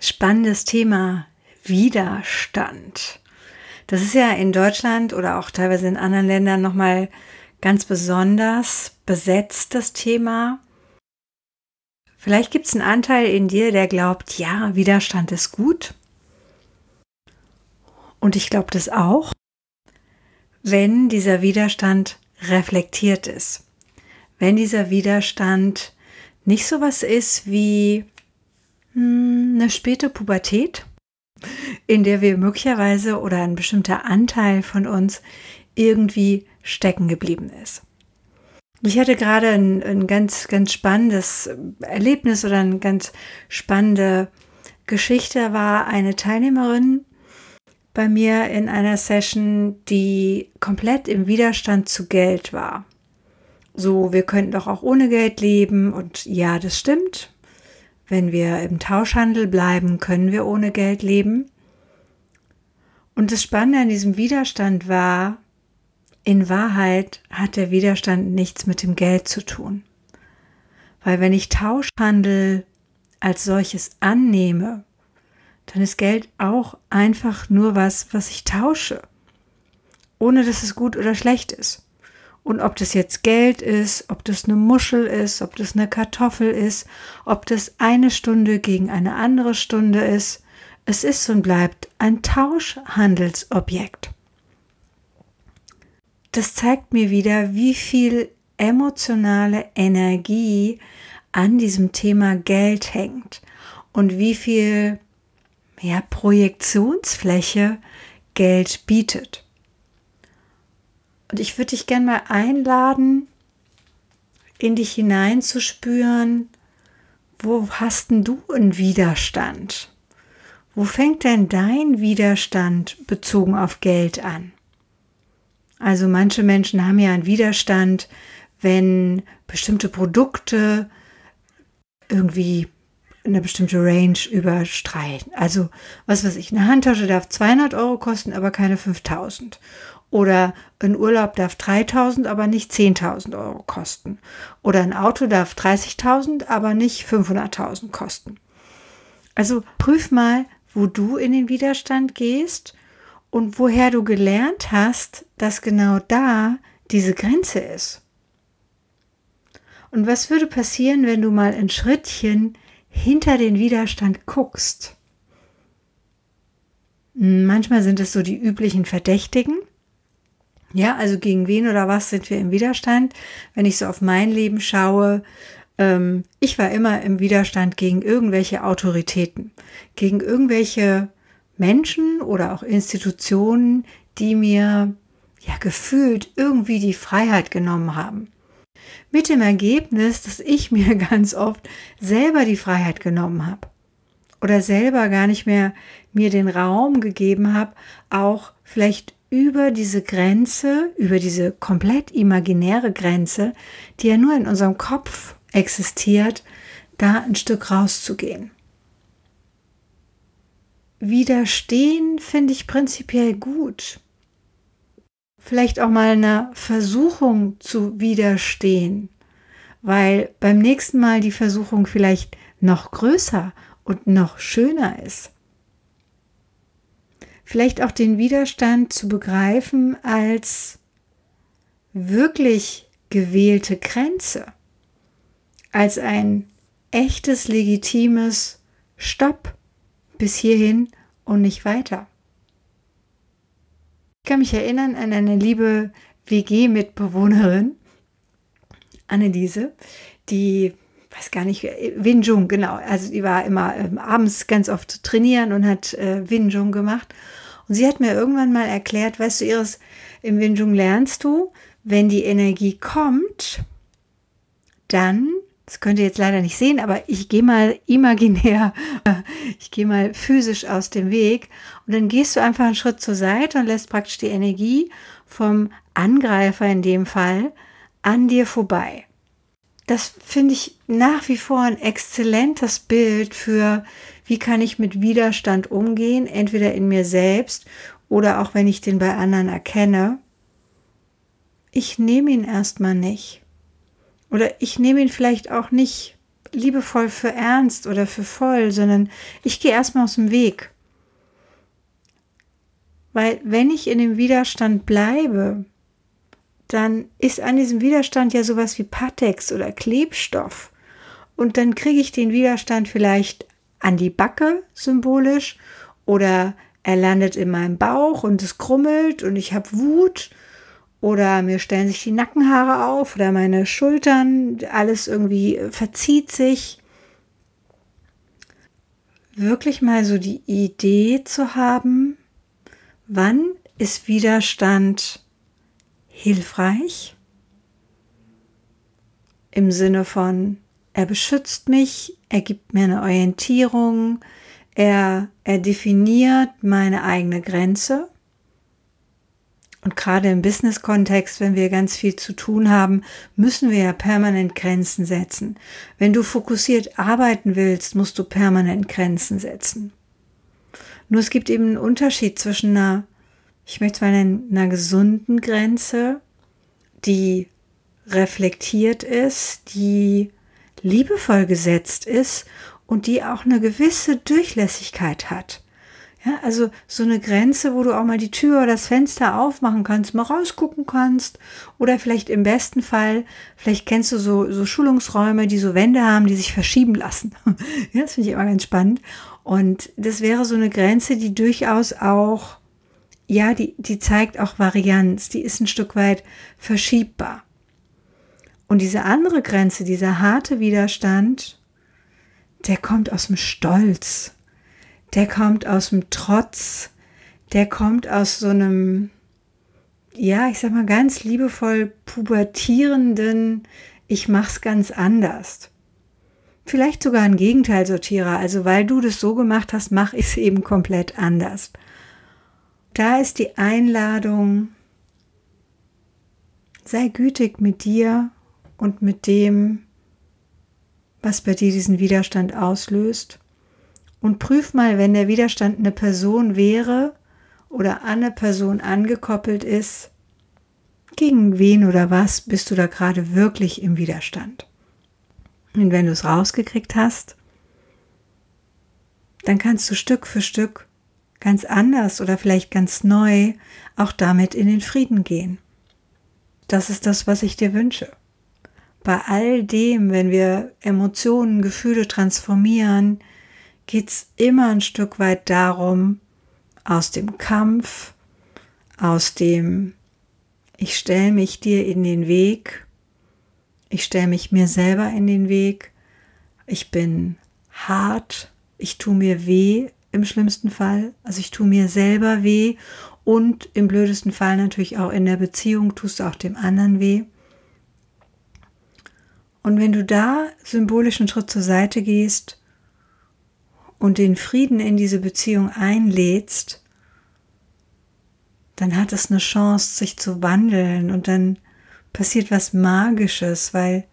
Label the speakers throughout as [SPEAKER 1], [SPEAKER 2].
[SPEAKER 1] spannendes Thema. Widerstand. Das ist ja in Deutschland oder auch teilweise in anderen Ländern nochmal ganz besonders besetzt, das Thema. Vielleicht gibt es einen Anteil in dir, der glaubt, ja, Widerstand ist gut. Und ich glaube das auch, wenn dieser Widerstand reflektiert ist. Wenn dieser Widerstand nicht so was ist wie eine späte Pubertät, in der wir möglicherweise oder ein bestimmter Anteil von uns irgendwie stecken geblieben ist. Ich hatte gerade ein, ein ganz, ganz spannendes Erlebnis oder eine ganz spannende Geschichte. War eine Teilnehmerin bei mir in einer Session, die komplett im Widerstand zu Geld war. So, wir könnten doch auch ohne Geld leben und ja, das stimmt. Wenn wir im Tauschhandel bleiben, können wir ohne Geld leben. Und das Spannende an diesem Widerstand war, in Wahrheit hat der Widerstand nichts mit dem Geld zu tun. Weil wenn ich Tauschhandel als solches annehme, dann ist Geld auch einfach nur was, was ich tausche, ohne dass es gut oder schlecht ist. Und ob das jetzt Geld ist, ob das eine Muschel ist, ob das eine Kartoffel ist, ob das eine Stunde gegen eine andere Stunde ist, es ist und bleibt ein Tauschhandelsobjekt. Das zeigt mir wieder, wie viel emotionale Energie an diesem Thema Geld hängt und wie viel ja, Projektionsfläche Geld bietet. Und ich würde dich gerne mal einladen, in dich hineinzuspüren, wo hast denn du einen Widerstand? Wo fängt denn dein Widerstand bezogen auf Geld an? Also manche Menschen haben ja einen Widerstand, wenn bestimmte Produkte irgendwie eine bestimmte Range überstreiten. Also was weiß ich, eine Handtasche darf 200 Euro kosten, aber keine 5000. Oder ein Urlaub darf 3000, aber nicht 10.000 Euro kosten. Oder ein Auto darf 30.000, aber nicht 500.000 kosten. Also prüf mal, wo du in den Widerstand gehst und woher du gelernt hast, dass genau da diese Grenze ist. Und was würde passieren, wenn du mal ein Schrittchen hinter den Widerstand guckst? Manchmal sind es so die üblichen Verdächtigen, ja, also gegen wen oder was sind wir im Widerstand? Wenn ich so auf mein Leben schaue, ähm, ich war immer im Widerstand gegen irgendwelche Autoritäten, gegen irgendwelche Menschen oder auch Institutionen, die mir ja gefühlt irgendwie die Freiheit genommen haben. Mit dem Ergebnis, dass ich mir ganz oft selber die Freiheit genommen habe oder selber gar nicht mehr mir den Raum gegeben habe, auch vielleicht über diese Grenze, über diese komplett imaginäre Grenze, die ja nur in unserem Kopf existiert, da ein Stück rauszugehen. Widerstehen finde ich prinzipiell gut. Vielleicht auch mal einer Versuchung zu widerstehen, weil beim nächsten Mal die Versuchung vielleicht noch größer und noch schöner ist vielleicht auch den Widerstand zu begreifen als wirklich gewählte Grenze, als ein echtes, legitimes Stopp bis hierhin und nicht weiter. Kann mich erinnern an eine liebe WG-Mitbewohnerin, Anneliese, die weiß gar nicht, Wing Chun, genau. Also die war immer ähm, abends ganz oft trainieren und hat äh, Wing gemacht. Und sie hat mir irgendwann mal erklärt, weißt du, Iris, im Wing Chun lernst du, wenn die Energie kommt, dann Das könnt ihr jetzt leider nicht sehen, aber ich gehe mal imaginär, ich gehe mal physisch aus dem Weg und dann gehst du einfach einen Schritt zur Seite und lässt praktisch die Energie vom Angreifer in dem Fall an dir vorbei. Das finde ich nach wie vor ein exzellentes Bild für, wie kann ich mit Widerstand umgehen, entweder in mir selbst oder auch wenn ich den bei anderen erkenne. Ich nehme ihn erstmal nicht. Oder ich nehme ihn vielleicht auch nicht liebevoll für ernst oder für voll, sondern ich gehe erstmal aus dem Weg. Weil wenn ich in dem Widerstand bleibe, dann ist an diesem Widerstand ja sowas wie Patex oder Klebstoff. Und dann kriege ich den Widerstand vielleicht an die Backe symbolisch oder er landet in meinem Bauch und es krummelt und ich habe Wut oder mir stellen sich die Nackenhaare auf oder meine Schultern, alles irgendwie verzieht sich. Wirklich mal so die Idee zu haben, wann ist Widerstand hilfreich? Im Sinne von, er beschützt mich, er gibt mir eine Orientierung, er, er definiert meine eigene Grenze und gerade im Business-Kontext, wenn wir ganz viel zu tun haben, müssen wir ja permanent Grenzen setzen. Wenn du fokussiert arbeiten willst, musst du permanent Grenzen setzen. Nur es gibt eben einen Unterschied zwischen einer, ich möchte mal nennen, einer gesunden Grenze, die reflektiert ist, die liebevoll gesetzt ist und die auch eine gewisse Durchlässigkeit hat. Ja, also so eine Grenze, wo du auch mal die Tür oder das Fenster aufmachen kannst, mal rausgucken kannst. Oder vielleicht im besten Fall, vielleicht kennst du so, so Schulungsräume, die so Wände haben, die sich verschieben lassen. ja, das finde ich immer ganz spannend. Und das wäre so eine Grenze, die durchaus auch, ja, die, die zeigt auch Varianz, die ist ein Stück weit verschiebbar. Und diese andere Grenze, dieser harte Widerstand, der kommt aus dem Stolz der kommt aus dem Trotz, der kommt aus so einem, ja, ich sag mal ganz liebevoll pubertierenden, ich mach's ganz anders. Vielleicht sogar ein Gegenteilsortierer, also weil du das so gemacht hast, mach ich es eben komplett anders. Da ist die Einladung, sei gütig mit dir und mit dem, was bei dir diesen Widerstand auslöst und prüf mal, wenn der Widerstand eine Person wäre oder an eine Person angekoppelt ist, gegen wen oder was bist du da gerade wirklich im Widerstand? Und wenn du es rausgekriegt hast, dann kannst du Stück für Stück ganz anders oder vielleicht ganz neu auch damit in den Frieden gehen. Das ist das, was ich dir wünsche. Bei all dem, wenn wir Emotionen, Gefühle transformieren, geht es immer ein Stück weit darum, aus dem Kampf, aus dem ich stelle mich dir in den Weg, ich stelle mich mir selber in den Weg, ich bin hart, ich tue mir weh im schlimmsten Fall, also ich tue mir selber weh und im blödesten Fall natürlich auch in der Beziehung tust du auch dem anderen weh. Und wenn du da symbolisch einen Schritt zur Seite gehst und den Frieden in diese Beziehung einlädst, dann hat es eine Chance, sich zu wandeln und dann passiert was Magisches, weil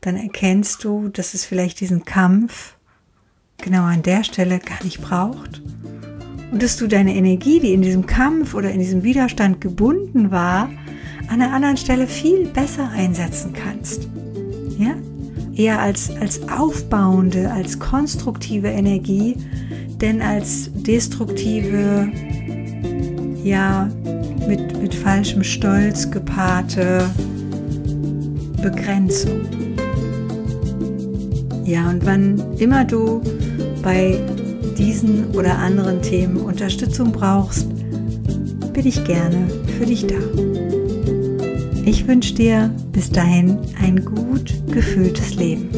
[SPEAKER 1] dann erkennst du, dass es vielleicht diesen Kampf genau an der Stelle gar nicht braucht und dass du deine Energie, die in diesem Kampf oder in diesem Widerstand gebunden war, an einer anderen Stelle viel besser einsetzen kannst. Ja? Eher als, als aufbauende, als konstruktive Energie, denn als destruktive, ja, mit, mit falschem Stolz gepaarte Begrenzung. Ja, und wann immer du bei diesen oder anderen Themen Unterstützung brauchst, bin ich gerne für dich da. Ich wünsche dir bis dahin ein gut gefühltes Leben.